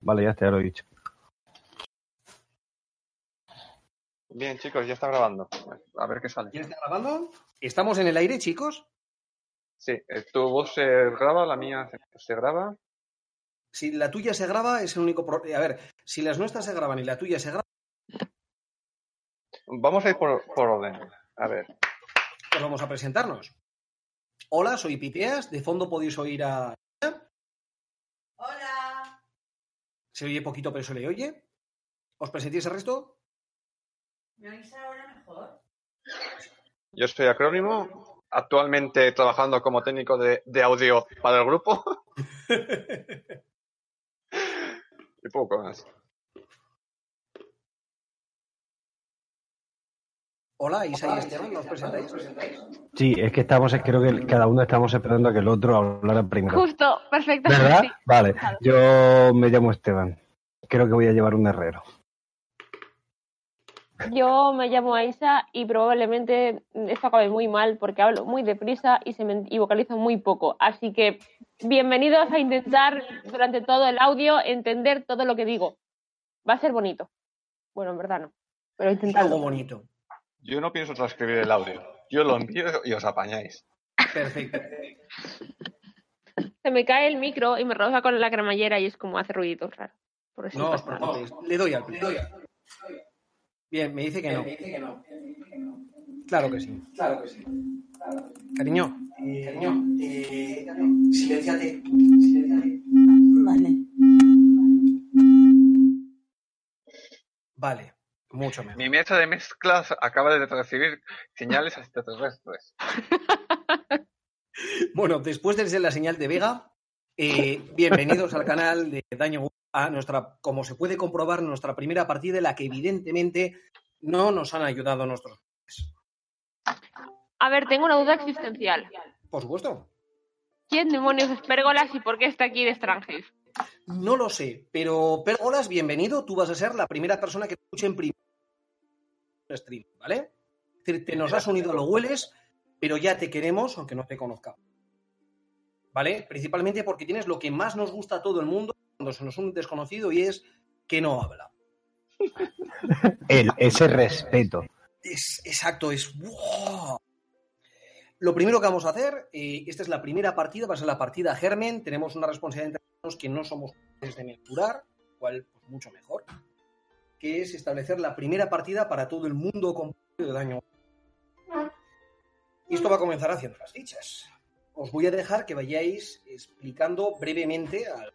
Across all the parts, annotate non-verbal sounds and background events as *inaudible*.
Vale, ya, te ya lo he dicho. Bien, chicos, ya está grabando. A ver qué sale. ¿Quién está grabando? ¿Estamos en el aire, chicos? Sí, eh, tu voz se graba, la mía se- se graba. Si la tuya se graba, es el único problema. A ver, si las nuestras se graban y la tuya se graba, Vamos a ir por, por orden. A ver. pues vamos a presentarnos. Hola, soy Piteas. De fondo podéis oír a. Hola. Se oye poquito, pero se le oye. ¿Os presentéis el resto? ¿Me oís ahora mejor? Yo soy Acrónimo, actualmente trabajando como técnico de, de audio para el grupo. *laughs* y poco más. Hola, Isa y Esteban, ¿nos presentáis? Sí, es que estamos, creo que cada uno estamos esperando a que el otro hablara primero. Justo, perfecto. ¿Verdad? sí. Vale, yo me llamo Esteban. Creo que voy a llevar un herrero. Yo me llamo Aisa y probablemente esto acabe muy mal porque hablo muy deprisa y, se me, y vocalizo muy poco. Así que bienvenidos a intentar durante todo el audio entender todo lo que digo. Va a ser bonito. Bueno, en verdad no, pero Algo intentadlo. bonito. Yo no pienso transcribir el audio. Yo lo envío y os apañáis. Perfecto. Se me cae el micro y me roza con la cremallera y es como hace ruiditos raros. Por eso No nada. preocupéis. Le doy al play. Bien, me dice que no. Claro que sí. Claro que sí. Cariño. cariño. Eh, silenciate. Silenciate. Vale. Vale. Mucho mejor. Mi mesa de mezclas acaba de recibir señales extraterrestres. *laughs* Bueno, después de ser la señal de Vega, eh, bienvenidos al canal de Daño a nuestra, como se puede comprobar, nuestra primera partida en la que evidentemente no nos han ayudado nuestros. A ver, tengo una duda existencial. Por supuesto. ¿Quién demonios es Pérgolas y por qué está aquí de Strangers? No lo sé, pero Pérgolas, bienvenido. Tú vas a ser la primera persona que escuche en primer stream, ¿vale? Es decir, te nos has unido, lo hueles, pero ya te queremos, aunque no te conozcamos. ¿Vale? Principalmente porque tienes lo que más nos gusta a todo el mundo cuando se nos une un desconocido y es que no habla. El, ese respeto. Es exacto, es. ¡buah! Lo primero que vamos a hacer, eh, esta es la primera partida, va a ser la partida Germen. Tenemos una responsabilidad que no somos capaces de mensurar, cual pues, mucho mejor, que es establecer la primera partida para todo el mundo completo de daño. Y esto va a comenzar haciendo las fichas. Os voy a dejar que vayáis explicando brevemente a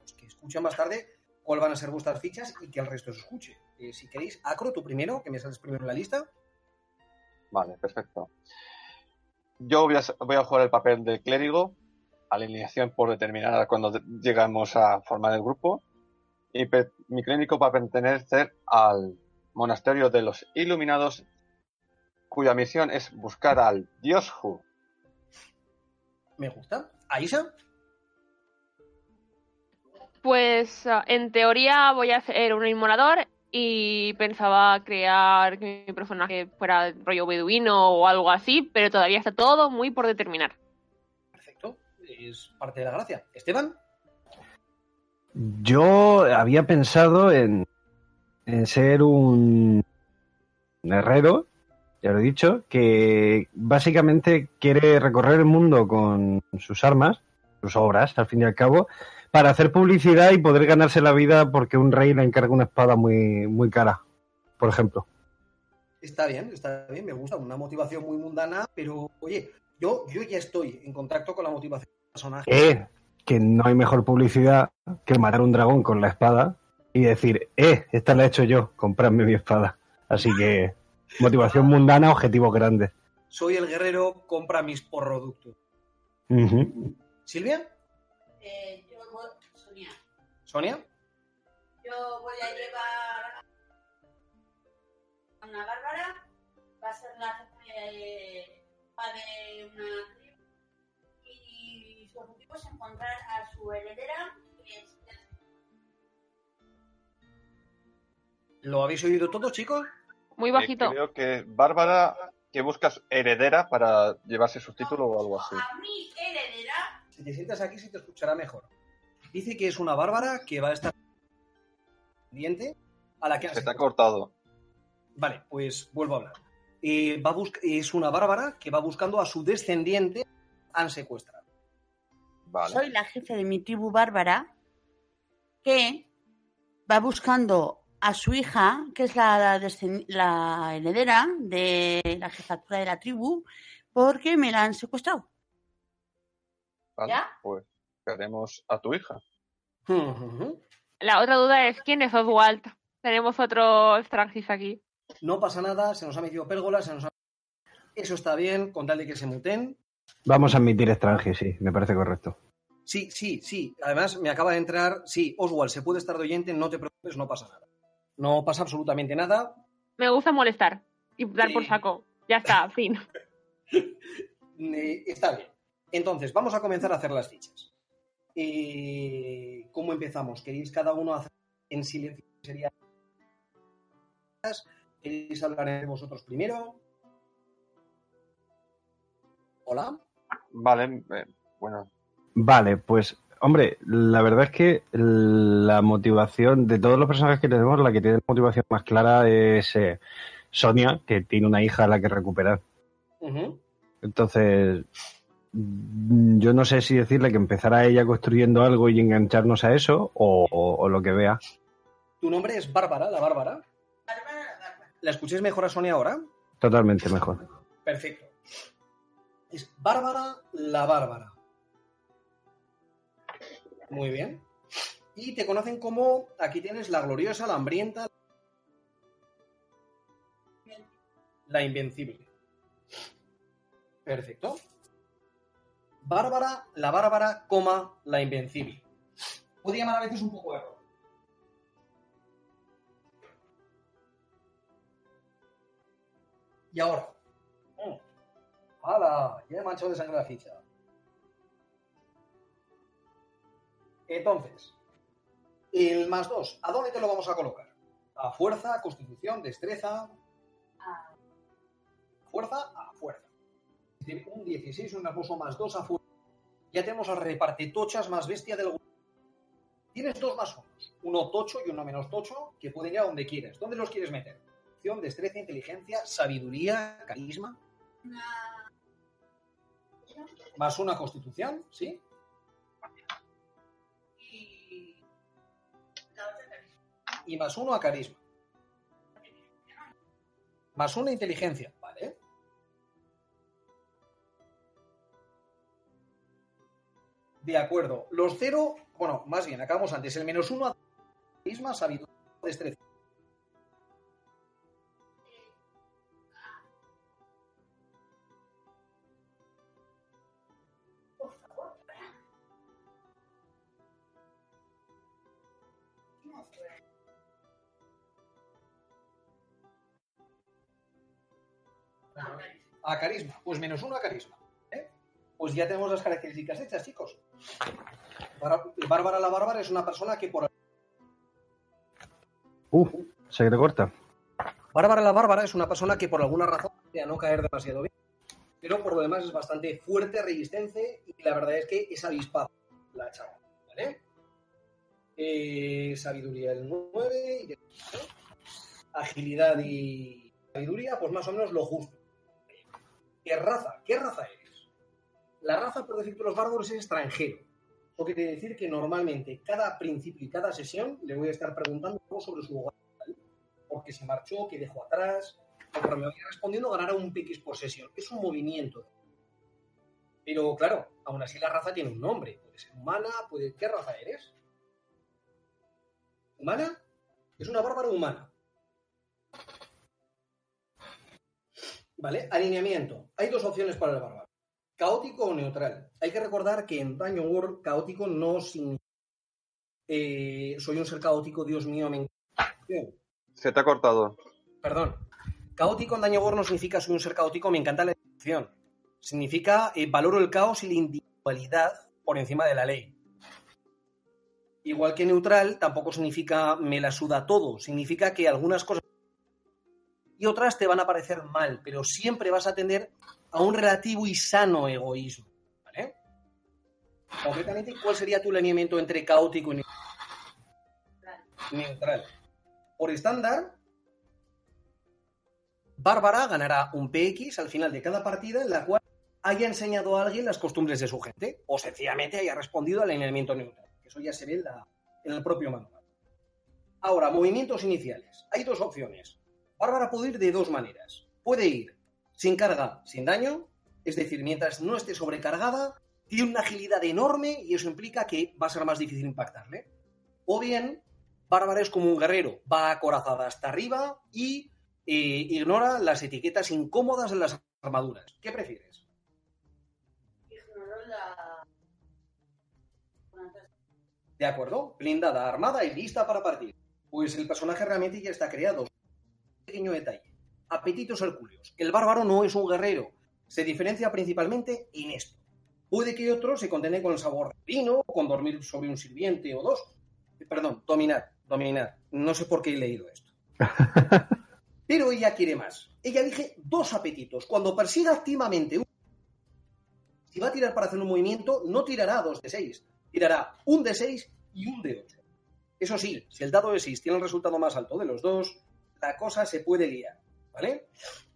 los que escuchan más tarde cuál van a ser vuestras fichas y que el resto os escuche. Eh, si queréis, Acro, tú primero, que me sales primero en la lista. Vale, perfecto. Yo voy a, voy a jugar el papel de clérigo, alineación por determinada cuando llegamos a formar el grupo. Y mi clérigo va a pertenecer al monasterio de los iluminados, cuya misión es buscar al dios Hu. Me gusta. Aisa, Pues ah, en teoría voy a ser un inmolador y pensaba crear que mi personaje fuera rollo beduino o algo así, pero todavía está todo muy por determinar. Es parte de la gracia. Esteban, Yo había pensado en, en ser un, un herrero, ya lo he dicho, que básicamente quiere recorrer el mundo con sus armas, sus obras, al fin y al cabo, para hacer publicidad y poder ganarse la vida porque un rey le encarga una espada muy, muy cara, por ejemplo. está bien, está bien, me gusta. Una motivación muy mundana, pero oye, yo, yo ya estoy en contacto con la motivación personaje. Eh, que no hay mejor publicidad que matar un dragón con la espada y decir, eh, esta la he hecho yo, compradme mi espada. Así que, motivación mundana, objetivos grandes. Soy el guerrero, compra mis productos. Silvia, Eh, yo, Sonia. Sonia, Yo voy a llevar a una bárbara. Va a ser la jefe de una encontrar a su heredera. ¿Lo habéis oído todo, chicos? Muy Eh, bajito. creo que Bárbara, que buscas heredera para llevarse su título o algo así. A mi heredera. Si te sientas aquí, se te escuchará mejor. Dice que es una bárbara que va a estar pendiente a la que Se te ha cortado. Vale, pues vuelvo a hablar. Eh, va a es una bárbara que va buscando a su descendiente han secuestrado. Vale. Soy la jefe de mi tribu bárbara que va buscando a su hija, que es la, la heredera de la jefatura de la tribu, porque me la han secuestrado. Vale, ¿Ya? Pues queremos a tu hija. La otra duda es quién es Oswald. Tenemos otro Strangis aquí. No pasa nada, se nos ha metido pérgola, se nos ha... Eso está bien, con tal de que se muten. Vamos a admitir extranjero, sí, me parece correcto. Sí, sí, sí. Además, me acaba de entrar. Sí, Oswald, se puede estar de oyente, no te preocupes, no pasa nada. No pasa absolutamente nada. Me gusta molestar y dar por saco. Ya está, *laughs* fin. Está bien. Entonces, vamos a comenzar a hacer las fichas. Eh, ¿Cómo empezamos? ¿Queréis cada uno hacer en silencio? Sería... ¿Queréis hablar entre vosotros primero? Hola. Vale, eh, bueno, Vale, pues, hombre, la verdad es que la motivación de todos los personajes que tenemos, la que tiene la motivación más clara es eh, Sonia, que tiene una hija a la que recuperar. Entonces, yo no sé si decirle que empezara ella construyendo algo y engancharnos a eso o, o- o lo que vea. Tu nombre es Bárbara, la Bárbara. Bárbara la bárbara. ¿La escucháis mejor a Sonia ahora? Totalmente mejor. Perfecto. Es Bárbara la Bárbara. Muy bien. Y te conocen como, aquí tienes la gloriosa, la hambrienta, la invencible. Perfecto. Bárbara, la Bárbara, coma, la invencible. Puede llamar a veces un poco error. Y ahora. Mm. ¡Hala! Ya he manchado de sangre la ficha. Entonces, el más 2, ¿a dónde te lo vamos a colocar? A fuerza, constitución, destreza. Ah, Fuerza a fuerza. Es decir, un 16, un hermoso más 2 a fuerza. Ya tenemos al repartitochas más bestia del. Tienes dos más unos. Uno tocho y uno menos tocho que pueden ir a donde quieras. ¿Dónde los quieres meter? Acción, destreza, inteligencia, sabiduría, carisma. Más una constitución, ¿sí? Y más uno a carisma. Más una inteligencia, ¿vale? De acuerdo. Los cero, bueno, más bien, acabamos antes. El menos uno a carisma, sabiduría, destreza. A carisma, pues menos uno a carisma. ¿eh? Pues ya tenemos las características hechas, chicos. Bárbara la Bárbara es una persona que por Uh, se le corta. Bárbara la Bárbara es una persona que por alguna razón a no caer demasiado bien. Pero por lo demás es bastante fuerte, resistente y la verdad es que es avispada la chava. ¿Vale? Eh, sabiduría el 9, inteligencia, agilidad y sabiduría, pues más o menos lo justo. ¿Qué raza? ¿Qué raza eres? La raza, por defecto de los bárbaros, es extranjero. Lo que quiere decir que normalmente cada principio y cada sesión le voy a estar preguntando algo sobre su hogar porque se marchó, que dejó atrás, conforme me vaya respondiendo ganará un PX por sesión. Es un movimiento. Pero claro, aún así la raza tiene un nombre. Puede ser humana, puede... ¿Qué raza eres? ¿Humana? Es una bárbara humana. ¿Vale? Alineamiento. Hay dos opciones para el bárbaro. Caótico o neutral. Hay que recordar que en Dungeon World caótico no significa Eh, soy un ser caótico, Dios mío, me encanta. Se te ha cortado. Perdón. Caótico en daño gordo no significa soy un ser caótico, me encanta la destrucción. Significa eh, valoro el caos y la individualidad por encima de la ley. Igual que neutral, tampoco significa me la suda todo. Significa que algunas cosas y otras te van a parecer mal, pero siempre vas a tender a un relativo y sano egoísmo. ¿Vale? Concretamente, ¿cuál sería tu alineamiento entre caótico y neutral? Neutral. Por estándar, Bárbara ganará un PX al final de cada partida en la cual haya enseñado a alguien las costumbres de su gente o sencillamente haya respondido al alineamiento neutral. Eso ya se ve en el propio manual. Ahora, movimientos iniciales. Hay dos opciones. Bárbara puede ir de dos maneras. Puede ir sin carga, sin daño, es decir, mientras no esté sobrecargada, tiene una agilidad enorme y eso implica que va a ser más difícil impactarle. O bien, Bárbara es como un guerrero, va acorazada hasta arriba y eh, ignora las etiquetas incómodas de las armaduras. ¿Qué prefieres? Ignoro la. De acuerdo, blindada, armada y lista para partir. Pues el personaje realmente ya está creado. Pequeño detalle. Apetitos hercúleos. El bárbaro no es un guerrero. Se diferencia principalmente en esto. Puede que otro se condene con el sabor vino, o con dormir sobre un sirviente o dos. Perdón, dominar, dominar. No sé por qué he leído esto. *laughs* Pero ella quiere más. Ella elige dos apetitos. Cuando persiga activamente un... Si va a tirar para hacer un movimiento, no tirará dos de seis. Tirará un de seis y un de ocho. Eso sí, si el dado de 6 tiene el resultado más alto de los dos, la cosa se puede guiar. ¿Vale?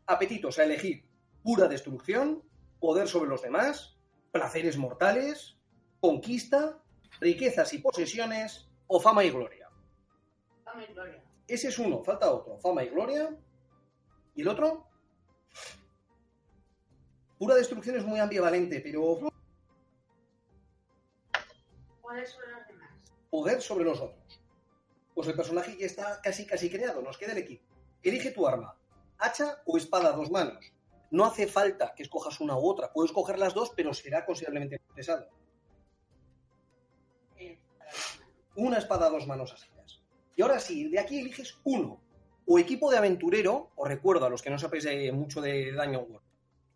Apetitos a elegir pura destrucción, poder sobre los demás, placeres mortales, conquista, riquezas y posesiones o fama y gloria. Fama y gloria. Ese es uno, falta otro. Fama y gloria. ¿Y el otro? Pura destrucción es muy ambivalente, pero ¿Cuáles son los demás? poder sobre los otros. Pues el personaje ya está casi casi creado, nos queda el equipo. Elige tu arma, hacha o espada dos manos. No hace falta que escojas una u otra, puedes coger las dos, pero será considerablemente más pesado. Una espada a dos manos así. Y ahora sí, de aquí eliges uno. O equipo de aventurero, os recuerdo a los que no sabéis de- mucho de daño War.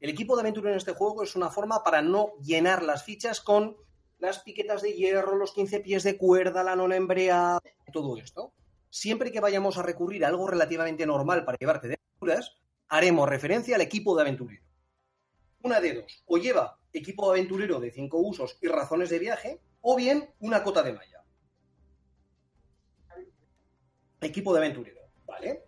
El equipo de aventurero en este juego es una forma para no llenar las fichas con las piquetas de hierro, los 15 pies de cuerda, la nona embreada, todo esto. Siempre que vayamos a recurrir a algo relativamente normal para llevarte de aventuras, haremos referencia al equipo de aventurero. Una de dos, o lleva equipo de aventurero de cinco usos y razones de viaje, o bien una cota de malla. Equipo de aventurero, ¿vale?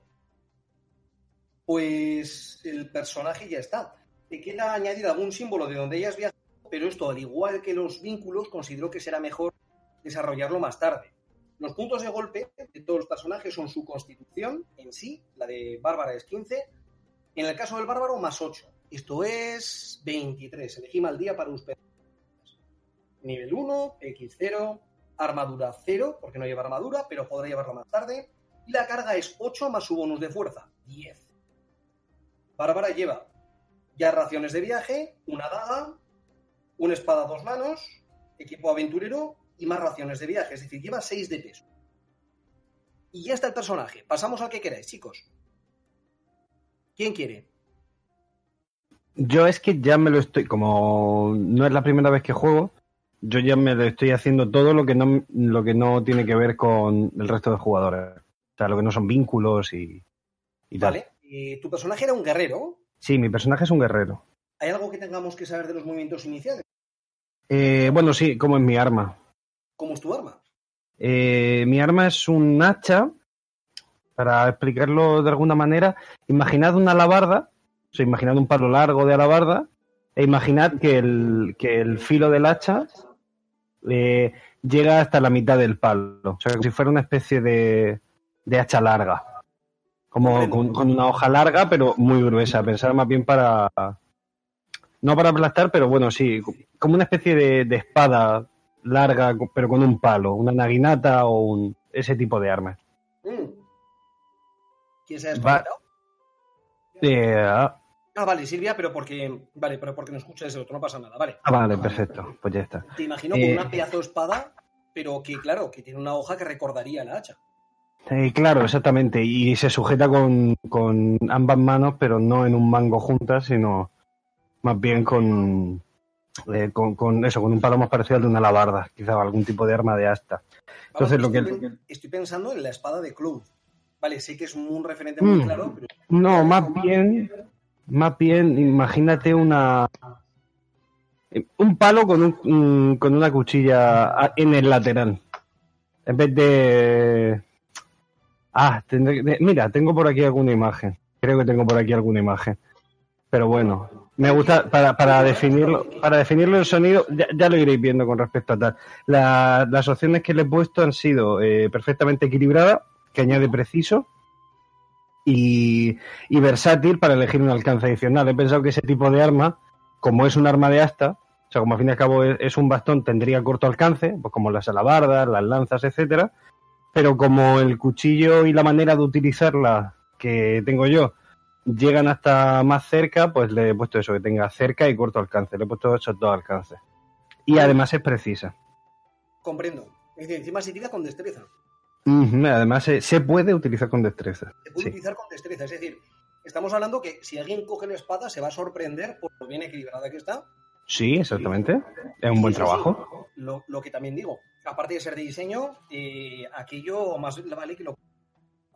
Pues el personaje ya está. Te queda añadir algún símbolo de donde hayas viajado, pero esto, al igual que los vínculos, considero que será mejor desarrollarlo más tarde. Los puntos de golpe de todos los personajes son su constitución en sí, la de Bárbara es 15, en el caso del bárbaro más 8. Esto es 23. Elegí al día para usted. Nivel 1, X0, armadura 0, porque no lleva armadura, pero podrá llevarla más tarde. Y la carga es 8 más su bonus de fuerza, 10. Bárbara lleva ya raciones de viaje, una daga, una espada a dos manos, equipo aventurero y más raciones de viaje, es decir, lleva 6 de peso. Y ya está el personaje. Pasamos al que queráis, chicos. ¿Quién quiere? Yo es que ya me lo estoy, como no es la primera vez que juego, yo ya me lo estoy haciendo todo lo que no, lo que no tiene que ver con el resto de jugadores. O sea, lo que no son vínculos y, y tal. Vale. Eh, tu personaje era un guerrero. Sí, mi personaje es un guerrero. ¿Hay algo que tengamos que saber de los movimientos iniciales? Eh, bueno, sí, como es mi arma. ¿Cómo es tu arma? Eh, mi arma es un hacha. Para explicarlo de alguna manera, imaginad una alabarda, o sea, imaginad un palo largo de alabarda, e imaginad que el, que el filo del hacha eh, llega hasta la mitad del palo. O sea, como si fuera una especie de, de hacha larga. Como con, con una hoja larga, pero muy gruesa. Pensar más bien para. No para aplastar, pero bueno, sí. Como una especie de, de espada larga, pero con un palo. Una naginata o un, ese tipo de arma. Mm. ¿Quién se ha desconectado? Ah, Ah, vale, Silvia, pero porque. Vale, pero porque no escuchas ese otro, no pasa nada. Vale. vale, perfecto. Pues ya está. Te imagino con Eh. una pedazo de espada pero que, claro, que tiene una hoja que recordaría la hacha. Eh, claro, exactamente. Y se sujeta con, con ambas manos, pero no en un mango juntas, sino más bien con, eh, con, con eso, con un palo más parecido al de una alabarda, quizá algún tipo de arma de asta. Vamos, Entonces, lo que. estoy, pen- estoy pensando en la espada de Claude. Vale, sé que es un referente muy Mm. claro, pero No, más bien, más bien, imagínate una un palo con un, mm, con una cuchilla en el lateral. En vez de ah, tendré que- mira, tengo por aquí alguna imagen. Creo que tengo por aquí alguna imagen. Pero bueno, me gusta para, para definirlo, para definirlo el sonido, ya, lo iréis viendo con respecto a tal. La- las opciones que le he puesto han sido eh, perfectamente equilibrada, que añade preciso, y, y versátil para elegir un alcance adicional. He pensado que ese tipo de arma, como es un arma de asta, o sea, como al fin y al cabo es, es un bastón, tendría corto alcance, pues como las alabardas, las lanzas, etcétera. Pero como el cuchillo y la manera de utilizarla que tengo yo llegan hasta más cerca, pues le he puesto eso, que tenga cerca y corto alcance. Le he puesto esos dos alcances. Y además es precisa. comprendo. Es decir, encima se tira con destreza. Ujú, Además se, se puede utilizar con destreza. Se puede Sí. utilizar con destreza. Es decir, estamos hablando que si alguien coge la espada se va a sorprender por lo bien equilibrada que está. Sí, exactamente. Es un buen Sí, trabajo. sí. Lo, lo que también digo, aparte de ser de diseño, eh, aquello más le vale que lo.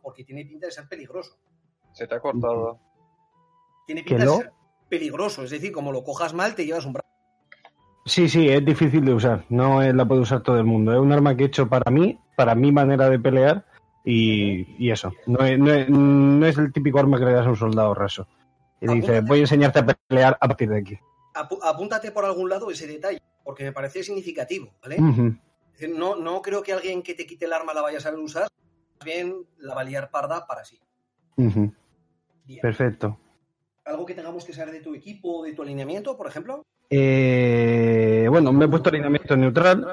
Porque tiene pinta de ser peligroso. Se te ha cortado. Tiene ¿Que pinta ser peligroso. Es decir, como lo cojas mal, te llevas un brazo. Sí, sí, es difícil de usar. No es- la puede usar todo el mundo. Es un arma que he hecho para mí, para mi manera de pelear y, y eso. No es, no, es, no es el típico arma que le das a un soldado raso. Y dice, voy a enseñarte a pelear a partir de aquí. Apúntate por algún lado ese detalle, porque me parece significativo, ¿vale? Ujú. Es decir, no, no creo que alguien que te quite el arma la vaya a saber usar, más bien la va a liar parda para sí. Bien. Perfecto. ¿Algo que tengamos que saber de tu equipo, de tu alineamiento, por ejemplo? Eh, bueno, me he puesto alineamiento neutral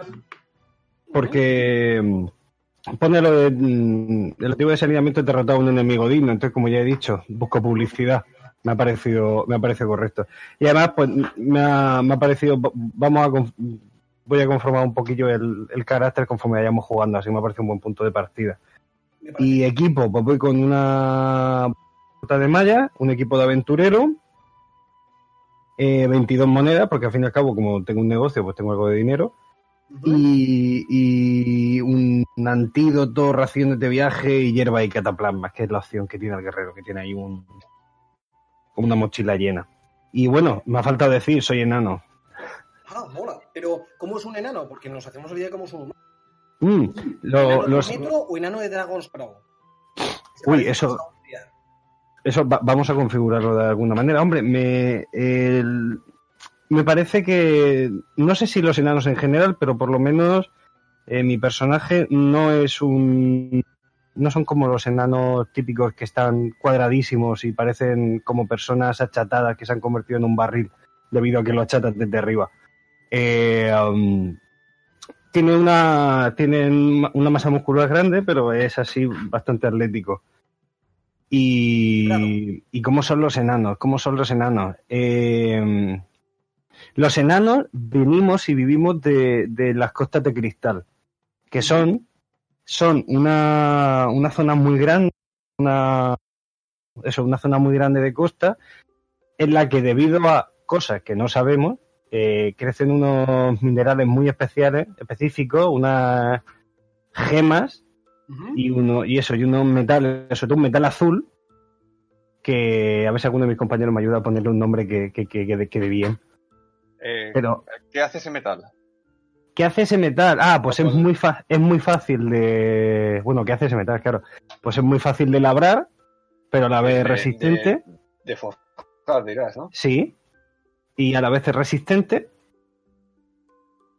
porque mm, pone lo de mm, el objetivo de ese alineamiento es derrotar a un enemigo digno. Entonces, como ya he dicho, busco publicidad. Me ha parecido, me ha parecido correcto. Y además, pues me ha, me ha parecido, vamos a voy a conformar un poquillo el, el carácter conforme vayamos jugando, así me ha parecido un buen punto de partida. Y equipo, pues voy con una bota de malla, un equipo de aventurero, eh, 22 monedas, porque al fin y al cabo, como tengo un negocio, pues tengo algo de dinero, y, y un antídoto, raciones de viaje y hierba y cataplasmas, que es la opción que tiene el guerrero, que tiene ahí un, una mochila llena. Y bueno, me ha faltado decir, soy enano. Ah, mola. Pero, ¿cómo es un enano? Porque nos hacemos la idea como es un humano. Mm, lo- ¿Enano los, de metro o enano de Dragon's Pro? Uy, eso-. Eso va- vamos a configurarlo de alguna manera. Hombre, me, el- me parece que, no sé si los enanos en general, pero por lo menos eh, mi personaje no es un... No son como los enanos típicos que están cuadradísimos y parecen como personas achatadas que se han convertido en un barril debido a que lo achatan desde arriba. Eh, um, tiene una, tiene una masa muscular grande, pero es así bastante atlético. Y, Claro. ¿y cómo son los enanos? ¿Cómo son los enanos? Eh, los enanos venimos y vivimos de, de las costas de cristal, que son, son una, una zona muy grande, una, eso, una zona muy grande de costa, en la que debido a cosas que no sabemos, eh, crecen unos minerales muy especiales, específicos, unas gemas y uno y eso y unos metales sobre todo un metal azul que a ver si alguno de mis compañeros me ayuda a ponerle un nombre que, que, que quede, quede bien Eh, pero ¿Qué hace ese metal? ¿qué hace ese metal? ah pues es muy fa- es muy fácil de bueno ¿qué hace ese metal? claro pues es muy fácil de labrar pero a la vez De- resistente De, de forjar, dirás, ¿no? sí y a la vez es resistente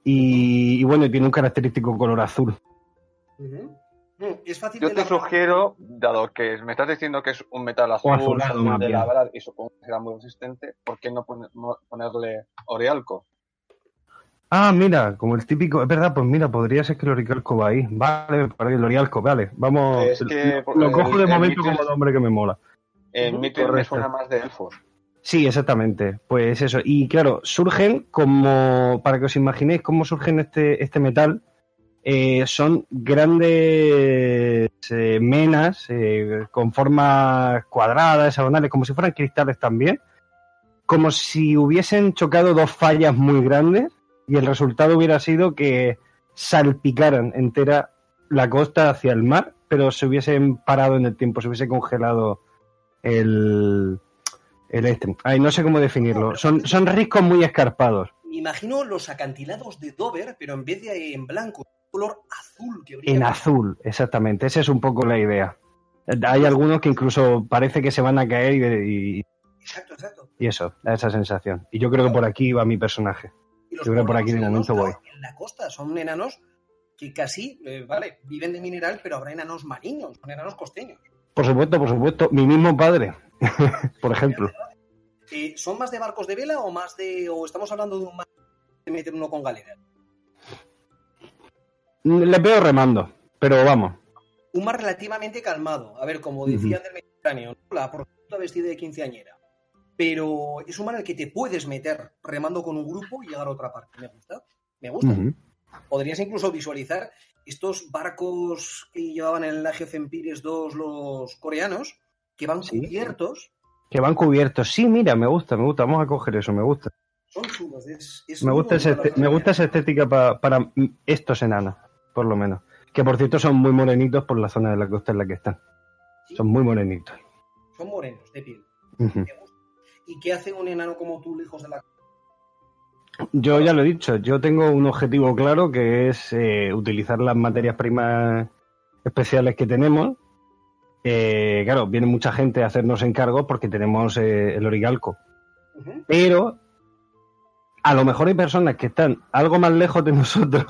y, y bueno y tiene un característico color azul. Mm, Es fácil Yo te sugiero, dado que me estás diciendo que es un metal azul, azulado, más de labrar y supongo que será muy resistente, ¿por qué no pone- no ponerle Orealco? Ah, mira, como el típico, es verdad, pues mira, podría ser que el Oricalco va ahí. Vale, para el Orialco, vale. Vamos, Es que, lo, lo cojo de el- el momento como nombre que me mola. En Ujú, Mithril me suena más de elfos. Sí, exactamente. Pues eso. Y claro, surgen como, para que os imaginéis cómo surgen este, este metal, eh, son grandes eh, menas eh, con formas cuadradas, hexagonales, como si fueran cristales también, como si hubiesen chocado dos fallas muy grandes y el resultado hubiera sido que salpicaran entera la costa hacia el mar, pero se hubiesen parado en el tiempo, se hubiese congelado el, el este. Ay, no sé cómo definirlo. Son, son riscos muy escarpados. Me imagino los acantilados de Dover, pero en vez de en blanco, color azul que brilla. En azul, exactamente. Esa es un poco la idea. Hay algunos que incluso parece que se van a caer y, y- Exacto, exacto. y eso, da esa sensación. Y yo creo que por aquí va mi personaje. Yo creo que por aquí de momento voy. En la costa son enanos que casi, eh, vale, viven de mineral, pero habrá enanos marinos, son enanos costeños. Por supuesto, por supuesto. Mi mismo padre, *laughs* por ejemplo. Eh, ¿Son más de barcos de vela o más de. o estamos hablando de un mar de meter uno con galera? Le veo remando, pero vamos. Un mar relativamente calmado. A ver, como decían del Mediterráneo, ¿no? la prostituta vestida de quinceañera. Pero es un mar en el que te puedes meter remando con un grupo y llegar a otra parte. Me gusta. Me gusta. Podrías incluso visualizar estos barcos que llevaban en el Age of Empires 2 los coreanos, que van Sí. cubiertos. Que van cubiertos. Sí, mira, me gusta, me gusta. Vamos a coger eso, me gusta. Son chulos. Es, es Me gusta, ese la este- me gusta esa estética pa- para estos enanos, por lo menos. Que por cierto son muy morenitos por la zona de la costa en la que están. Son muy morenitos. Son morenos, de piel. ¿Y qué hace un enano como tú, lejos de la Yo ya lo he dicho, yo tengo un objetivo claro que es eh, utilizar las materias primas especiales que tenemos. Eh, claro, viene mucha gente a hacernos encargos porque tenemos eh, el oricalco. Pero a lo mejor hay personas que están algo más lejos de *laughs* nosotros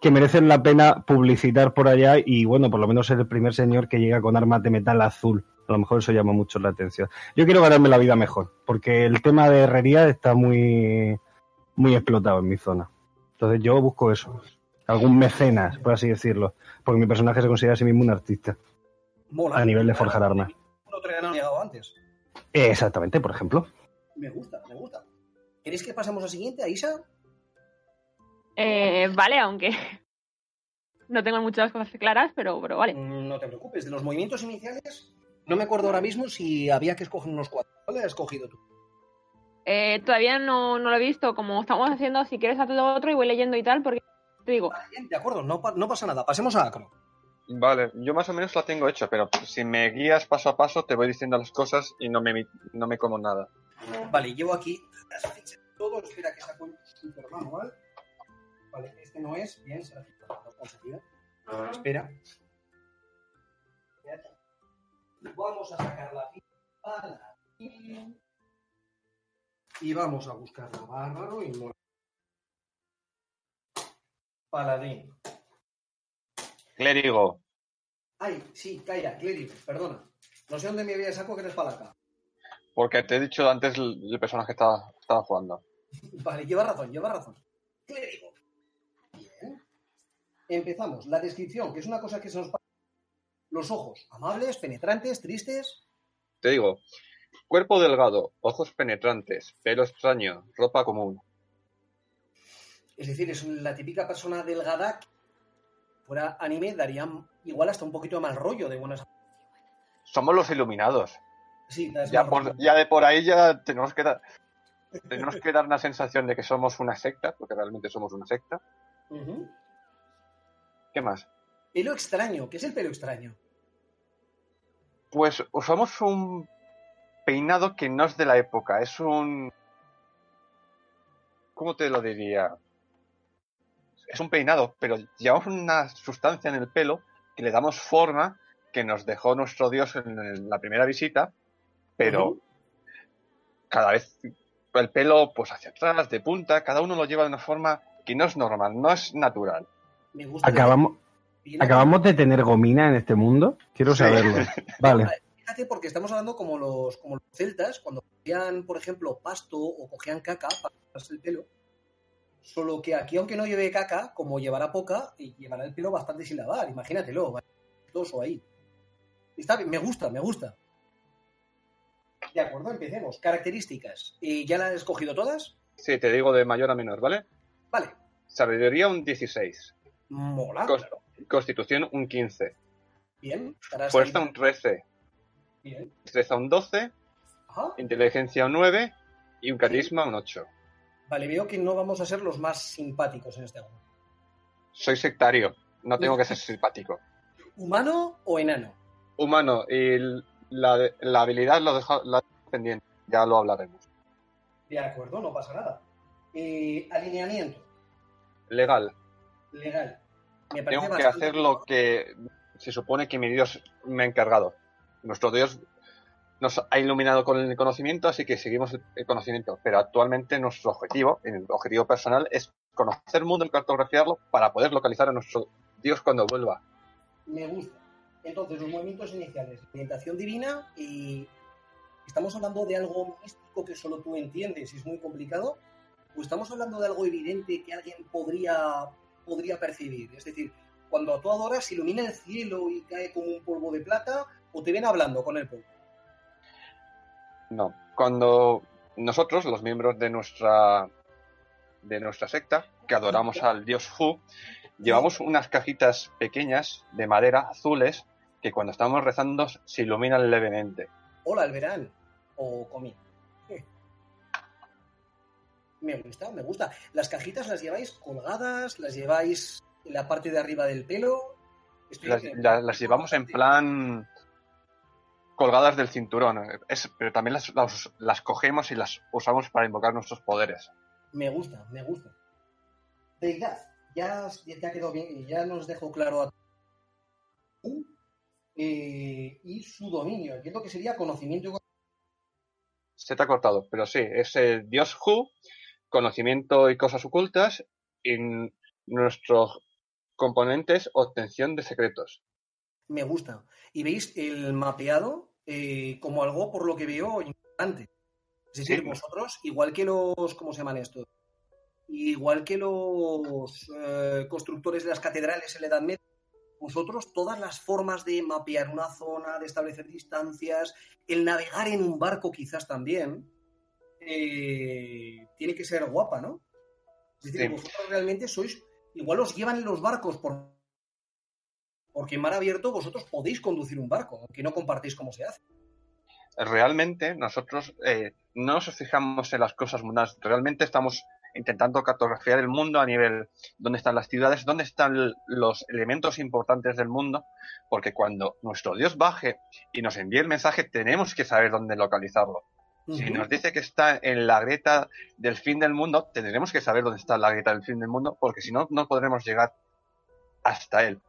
que merecen la pena publicitar por allá y bueno, por lo menos ser el primer señor que llega con armas de metal azul. A lo mejor eso llama mucho la atención. Yo quiero ganarme la vida mejor, porque el tema de herrería está muy, muy explotado en mi zona. Entonces yo busco eso. Algún mecenas, por así decirlo. Porque mi personaje se considera a sí mismo un artista. Mola. A nivel de forjar armas. Llegado antes. Exactamente, por ejemplo. Me gusta, me gusta. ¿Queréis que pasemos al siguiente, Aisha? Eh, vale, aunque no tengo muchas cosas claras, pero, pero vale. Mm, No te preocupes. De los movimientos iniciales, no me acuerdo ahora mismo si había que escoger unos cuatro. ¿Cuál has escogido tú? Eh, todavía no, no lo he visto, como estamos haciendo, si quieres hacer lo otro y voy leyendo y tal, porque te digo, bien, de acuerdo, no, no pasa nada. Pasemos a Acro. Vale, yo más o menos la tengo hecha, pero si me guías paso a paso te voy diciendo las cosas y no me, no me como nada. Vale, llevo aquí las fichas de todo. Espera que saco el super manual. Vale, este no es. Bien, he conseguido. Espera. Vamos a sacar la ficha. Y vamos a buscar la bárbaro y no. Paladín. Clérigo, Ay, sí, calla, clérigo, perdona. No sé dónde me había sacado que eres palaca. porque te he dicho antes el, el personaje que estaba, estaba jugando. *laughs* Vale, lleva razón, lleva razón. Clérigo. Bien. Empezamos. La descripción, que es una cosa que se nos pasa. Los ojos, amables, penetrantes, tristes. Te digo, cuerpo delgado, ojos penetrantes, pelo extraño, ropa común. Es decir, es la típica persona delgada que fuera anime daría igual hasta un poquito más rollo de buenas. Somos los iluminados. Sí, Ya, por- ya de por ahí ya tenemos que dar, tenemos que dar una sensación de que somos una secta, porque realmente somos una secta. ¿Qué más? Pelo extraño, ¿qué es el pelo extraño? Pues usamos un peinado que no es de la época, es un... ¿Cómo te lo diría? Es un peinado, pero llevamos una sustancia en el pelo que le damos forma que nos dejó nuestro dios en, la primera visita, pero cada vez el pelo pues hacia atrás, de punta, cada uno lo lleva de una forma que no es normal, no es natural. Me gusta. Acabamos, ¿Acabamos de tener gomina en este mundo? Quiero Sí. saberlo. *laughs* Vale. Fíjate, porque estamos hablando como los, como los celtas, cuando cogían, por ejemplo, pasto o cogían caca para el pelo. Solo que aquí, aunque no lleve caca, como llevará poca, y llevará el pelo bastante sin lavar. Imagínatelo, ¿vale? dos o ahí. Está bien, me gusta, me gusta. De acuerdo, empecemos. Características. ¿Y ¿Ya las has escogido todas? Sí, te digo de mayor a menor, ¿vale? Vale. Sabiduría un 16, Mola. Cos- Constitución un 15. Bien. Fuerza un 13. Bien. Destreza un 12. Ajá. Inteligencia un 9. Y un carisma un 8. Vale, veo que no vamos a ser los más simpáticos en este juego. Soy sectario. No tengo que ser *laughs* simpático. ¿Humano o enano? Humano. Y la, la habilidad lo dejo la pendiente. Ya lo hablaremos. De acuerdo, no pasa nada. Eh, alineamiento. Legal. Legal. Me parece Tengo que hacer lo que se supone que mi Dios me ha encargado. Nuestro Dios nos ha iluminado con el conocimiento, así que seguimos el- conocimiento. Pero actualmente nuestro objetivo, el objetivo personal, es conocer el mundo y cartografiarlo para poder localizar a nuestro Dios cuando vuelva. Me gusta. Entonces, los movimientos iniciales. Orientación divina y... ¿Estamos hablando de algo místico que solo tú entiendes y es muy complicado? ¿O estamos hablando de algo evidente que alguien podría, podría percibir? Es decir, cuando tú adoras, ilumina el cielo y cae como un polvo de plata, o te ven hablando con el. No. Cuando nosotros, los miembros de nuestra de nuestra secta, que adoramos al dios Fu, llevamos unas cajitas pequeñas de madera azules que cuando estamos rezando se iluminan levemente. Hola, Alberán. O comí. *laughs* Me gusta, me gusta. ¿Las cajitas las lleváis colgadas? ¿Las lleváis en la parte de arriba del pelo? Estoy- Las, la- las llevamos en plan colgadas del cinturón, Es- pero también las, las, las cogemos y las usamos para invocar nuestros poderes. Me gusta, me gusta. Deidad, ya, ya quedó bien, ya nos dejó claro a eh, y su dominio. Entiendo que sería conocimiento y Se te ha cortado, pero sí, es el dios Hu, conocimiento y cosas ocultas, y nuestros componentes, obtención de secretos. Me gusta. Y veis el mapeado eh, como algo, por lo que veo, importante. Es decir, Sí. vosotros, igual que los, ¿cómo se llaman estos? Igual que los eh, constructores de las catedrales en la Edad Media, vosotros todas las formas de mapear una zona, de establecer distancias, el navegar en un barco quizás también, eh, tiene que ser guapa, ¿no? Es decir, Sí. vosotros realmente sois, igual os llevan en los barcos por porque en mar abierto vosotros podéis conducir un barco, aunque no compartéis cómo se hace. Realmente nosotros eh, no nos fijamos en las cosas mundanas, realmente estamos intentando cartografiar el mundo a nivel dónde están las ciudades, dónde están los elementos importantes del mundo, porque cuando nuestro Dios baje y nos envíe el mensaje tenemos que saber dónde localizarlo. Si nos dice que está en la grieta del fin del mundo, tendremos que saber dónde está la grieta del fin del mundo, porque si no, no podremos llegar hasta él.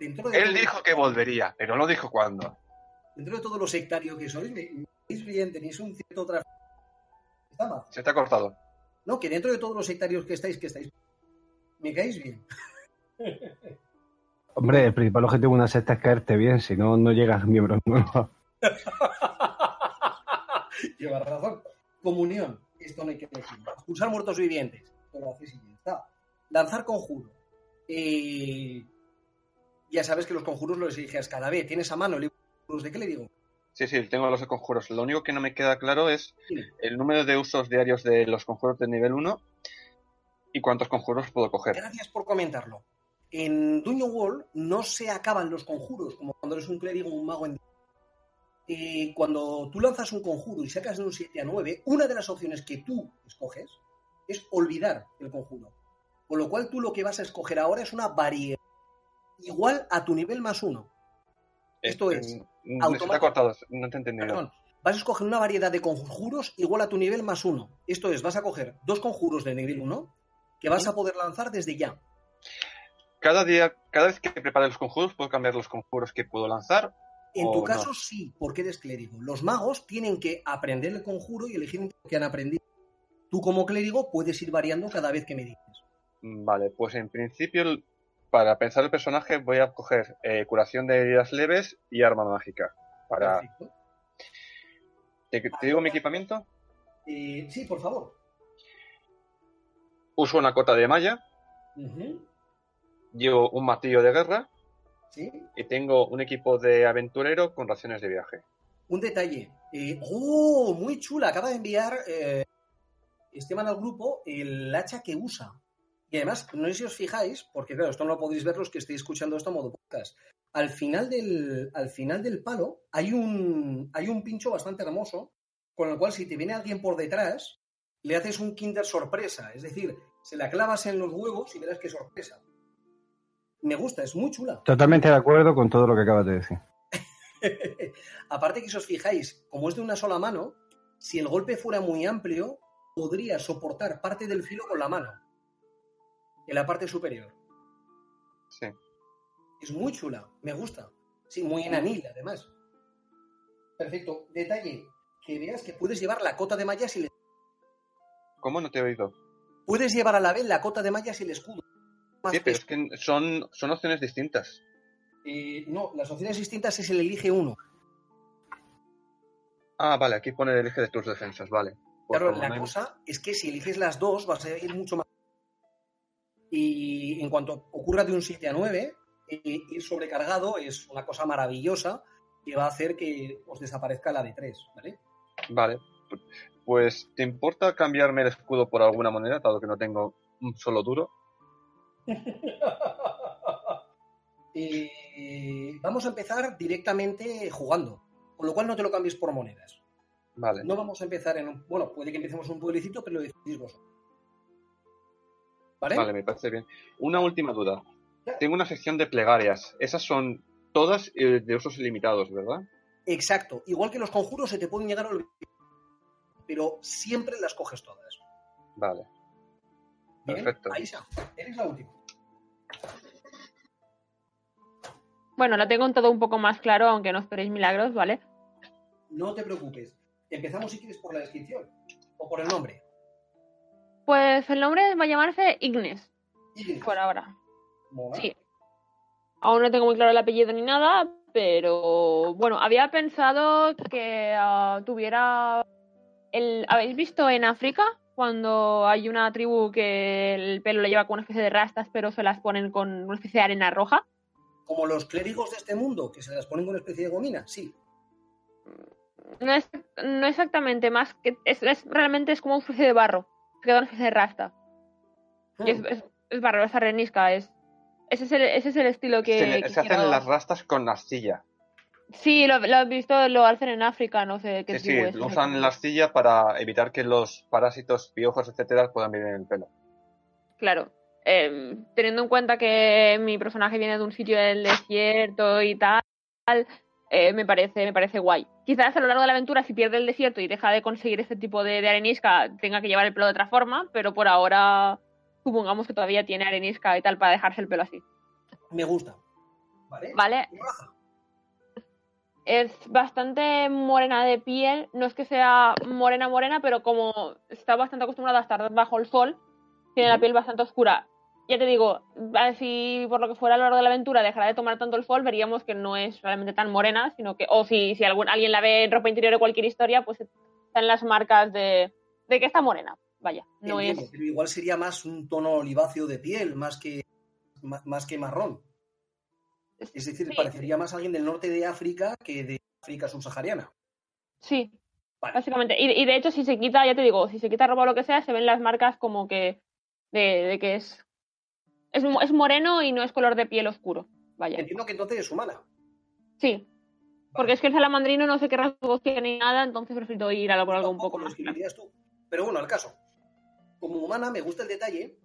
Dentro de Él dijo que volvería, pero no dijo cuándo. Dentro de todo lo sectario que sois, me- veis bien, tenéis un cierto tra-. Se te ha cortado. No, que dentro de todos los sectarios que estáis, que estáis, me caéis bien. *laughs* Hombre, el principal objetivo de una secta es caerte bien, si no, no llegas miembros nuevos. *laughs* Llevas razón. Comunión, esto no hay que decirlo. Expulsar muertos vivientes, hacéis y ya está. Lanzar conjuro. Eh, ya sabes que los conjuros los eliges cada vez. Tienes a mano libros de qué le digo. Sí, sí, tengo los conjuros. Lo único que no me queda claro es el número de usos diarios de los conjuros de nivel 1 y cuántos conjuros puedo coger. Gracias por comentarlo. En Dungeon World no se acaban los conjuros, como cuando eres un clérigo o un mago en Eh, cuando tú lanzas un conjuro y sacas de un 7 a 9, una de las opciones que tú escoges es olvidar el conjuro. Con lo cual tú lo que vas a escoger ahora es una variedad igual a tu nivel más uno. Esto es, Se te automático. ha cortado, no te he entendido. Perdón, vas a escoger una variedad de conjuros igual a tu nivel más uno. Esto es, vas a coger dos conjuros de nivel 1 que vas a poder lanzar desde ya. Cada día, cada vez que prepare los conjuros, puedo cambiar los conjuros que puedo lanzar. En ¿O tu no? caso sí, porque eres clérigo. Los magos tienen que aprender el conjuro y elegir lo que han aprendido. Tú como clérigo puedes ir variando cada vez que me dices. Vale, pues en principio, para pensar el personaje, voy a coger eh, curación de heridas leves y arma mágica. Para... ¿Te, te digo mi equipamiento? Eh, sí, por favor. Uso una cota de malla, llevo un martillo de guerra Sí. y tengo un equipo de aventurero con raciones de viaje. Un detalle. Eh, ¡Oh! Muy chula. Acaba de enviar Esteban al grupo el hacha que usa. Y además, no sé si os fijáis, porque claro, esto no lo podéis ver los que estéis escuchando esto a modo podcast. Al final del, al final del palo hay un, hay un pincho bastante hermoso, con el cual si te viene alguien por detrás, le haces un kinder sorpresa. Es decir, se la clavas en los huevos y verás qué sorpresa. Me gusta, es muy chula. Totalmente de acuerdo con todo lo que acabas de decir. *laughs* Aparte que si os fijáis, como es de una sola mano, si el golpe fuera muy amplio, podría soportar parte del filo con la mano. En la parte superior. Sí. Es muy chula, me gusta. Sí, muy enanil, además. Perfecto. Detalle, que veas que puedes llevar la cota de mallas y el... ¿Cómo no te he oído? Puedes llevar a la vez la cota de mallas y el escudo. Más Sí, pero es que son, son opciones distintas. Eh, no, las opciones distintas es el elige uno. Ah, vale, aquí pone el eje de tus defensas, vale. Pues Claro, la no hay- cosa es que si eliges las dos vas a ir mucho más. Y en cuanto ocurra de un 7 a 9, eh, ir sobrecargado es una cosa maravillosa que va a hacer que os desaparezca la de 3, ¿vale? Vale. Pues, ¿te importa cambiarme el escudo por alguna moneda, dado que no tengo un solo duro? *laughs* Eh, vamos a empezar directamente jugando, con lo cual no te lo cambies por monedas. Vale. No vamos a empezar en un... Bueno, puede que empecemos un pueblecito, pero lo decidís vosotros. ¿Vale? Vale, me parece bien. Una última duda. Tengo una sección de plegarias. Esas son todas eh, de usos ilimitados, ¿verdad? Exacto. Igual que los conjuros se te pueden llegar a olvidar, pero siempre las coges todas. Vale. Bien, Perfecto. Aisha, eres la última. Bueno, la tengo en todo un poco más claro, aunque no esperéis milagros, ¿vale? No te preocupes. Empezamos si quieres por la descripción o por el nombre. Pues el nombre va a llamarse Ignes, Ignis. por ahora. Sí. Aún no tengo muy claro el apellido ni nada, pero bueno, había pensado que ah, tuviera el ¿habéis visto en África cuando hay una tribu que el pelo le lleva con una especie de rastas, pero se las ponen con una especie de arena roja? Como los clérigos de este mundo, que se las ponen con una especie de gomina, sí. No es no exactamente más que es, es- realmente es como una especie de barro, especie de rasta. Y es, es, es barro, es arenisca, es ese es el, ese es el estilo que, se le- que se quiero- hacen las rastas con arcilla. Sí, lo, lo he visto, lo hacen en África, no sé qué Sí, sí, usan la arcilla para evitar que los parásitos, piojos, etcétera, puedan vivir en el pelo. Claro. Eh, teniendo en cuenta que mi personaje viene de un sitio del desierto y tal, eh, me parece, me parece guay. Quizás a lo largo de la aventura, si pierde el desierto y deja de conseguir este tipo de, de arenisca, tenga que llevar el pelo de otra forma, pero por ahora supongamos que todavía tiene arenisca y tal para dejarse el pelo así. Me gusta. ¿Vale? ¿Vale? Es bastante morena de piel, no es que sea morena morena, pero como está bastante acostumbrada a estar bajo el sol, tiene la piel bastante oscura. Ya te digo, si por lo que fuera a lo largo de la aventura dejara de tomar tanto el sol, veríamos que no es realmente tan morena, sino que, o si, si algún, alguien la ve en ropa interior o cualquier historia, pues están las marcas de, de que está morena. Vaya, no Entiendo, es. pero igual sería más un tono oliváceo de piel, más que, más que marrón. Es decir, Sí. parecería más alguien del norte de África que de África subsahariana. Sí, Vale. básicamente. Y, y de hecho, si se quita, ya te digo, si se quita ropa o lo que sea, se ven las marcas como que de, de que es, es es moreno y no es color de piel oscuro. Vaya. Entiendo que entonces es humana. Sí, porque es que el salamandrino no sé qué rasgos tiene ni nada, entonces prefiero ir a por algo un poco lo más. tú. Pero bueno, al caso. Como humana me gusta el detalle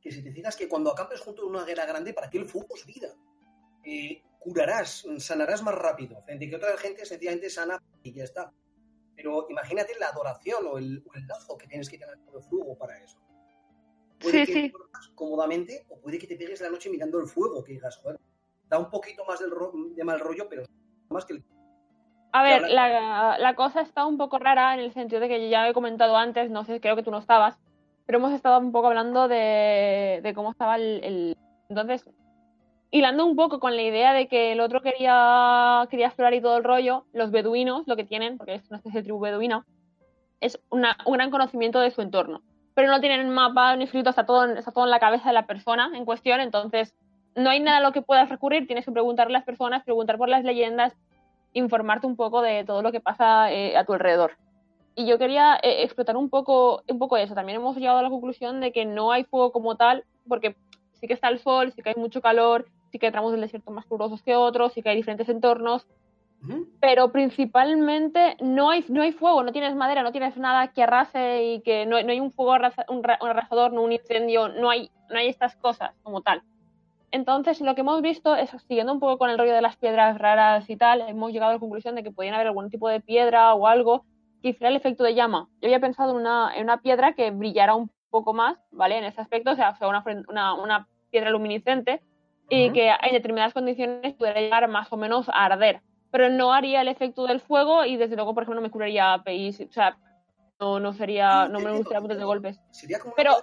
que si te fijas que cuando acampes junto a una hoguera grande, para ti el fuego es vida. Eh, curarás, sanarás más rápido. Frente a que otra gente sencillamente sana y ya está. Pero imagínate la adoración o el, o el lazo que tienes que tener con el fuego para eso. Puede Sí, que sí. cómodamente o puede que te pegues la noche mirando el fuego, que digas, joder, da un poquito más del ro- de mal rollo, pero más que el... A ver, la, la cosa está un poco rara en el sentido de que ya he comentado antes, no sé, creo que tú no estabas, pero hemos estado un poco hablando de, de cómo estaba el, el- Entonces, hilando un poco con la idea de que el otro quería, quería explorar y todo el rollo, los beduinos lo que tienen, porque es una especie de tribu beduina, es una- un gran conocimiento de su entorno. Pero no tienen mapa ni escrito, está todo, está todo en la cabeza de la persona en cuestión, entonces no hay nada a lo que puedas recurrir, tienes que preguntarle a las personas, preguntar por las leyendas, informarte un poco de todo lo que pasa eh, a tu alrededor. y yo quería eh, explotar un poco, un poco eso. También hemos llegado a la conclusión de que no hay fuego como tal, porque sí que está el sol, sí que hay mucho calor, sí que hay tramos del desierto más calurosos que otros, sí que hay diferentes entornos, Pero principalmente no hay, no hay fuego, no tienes madera, no tienes nada que arrase y que no, no hay un fuego arrasa- un, un arrasador, no un incendio, no hay, no hay estas cosas como tal. Entonces, lo que hemos visto es, siguiendo un poco con el rollo de las piedras raras y tal, hemos llegado a la conclusión de que podían haber algún tipo de piedra o algo que hiciera el efecto de llama. Yo había pensado en una, en una piedra que brillara un poco más, ¿vale? En ese aspecto, o sea, una, una, una piedra luminiscente y Ujú. que en determinadas condiciones pudiera llegar más o menos a arder. Pero no haría el efecto del fuego y desde luego, por ejemplo, no me curaría PI. O sea, no, no sería, no me gustaría puntos de golpes. Sería como Pero-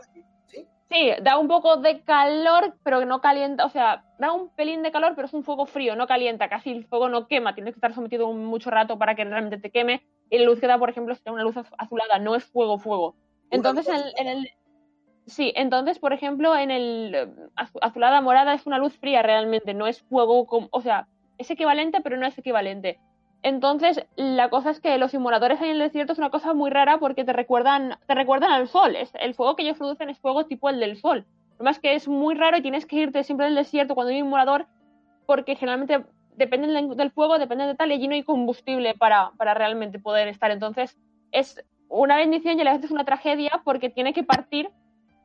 ¿sí? Sí, da un poco de calor, pero no calienta, o sea, da un pelín de calor, pero es un fuego frío, no calienta, casi el fuego no quema, tienes que estar sometido un- mucho rato para que realmente te queme, y la luz que da, por ejemplo, sería una luz az- azulada, no es fuego, fuego. Entonces, en el, en el- sí, entonces, por ejemplo, en el eh, azu- azulada morada es una luz fría realmente, no es fuego, com- o sea, es equivalente, pero no es equivalente. Entonces, la cosa es que los simuladores en el desierto es una cosa muy rara porque te recuerdan, te recuerdan al sol. Es, el fuego que ellos producen es fuego tipo el del sol. Lo más que es muy raro y tienes que irte siempre del desierto cuando hay un simulador porque generalmente dependen del fuego, dependen de tal, y allí no hay combustible para, para realmente poder estar. Entonces, es una bendición y a la vez es una tragedia porque tiene que partir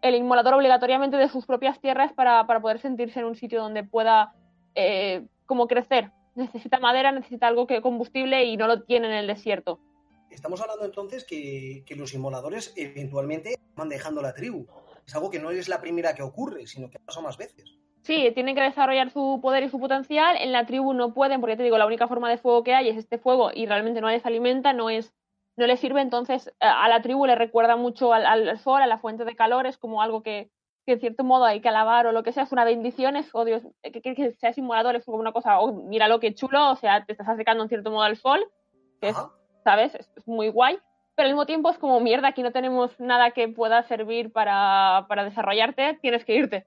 el inmolador obligatoriamente de sus propias tierras para, para poder sentirse en un sitio donde pueda eh, como crecer. *laughs* Necesita madera, necesita algo que combustible y no lo tiene en el desierto. Estamos hablando entonces que, que los inmoladores eventualmente van dejando la tribu. Es algo que no es la primera que ocurre, sino que pasa más veces. Sí, tienen que desarrollar su poder y su potencial. En la tribu no pueden, porque te digo, la única forma de fuego que hay es este fuego y realmente no les alimenta, no es, no les sirve. Entonces, a la tribu le recuerda mucho al, al sol, a la fuente de calor, es como algo que, que en cierto modo hay que alabar o lo que sea, es una bendición, es, oh Dios, que, que, que sea simulador es como una cosa, oh, mira lo que chulo, o sea, te estás acercando en cierto modo al sol, que es. ¿sabes? Es, es muy guay. Pero al mismo tiempo es como mierda, aquí no tenemos nada que pueda servir para, para desarrollarte, tienes que irte.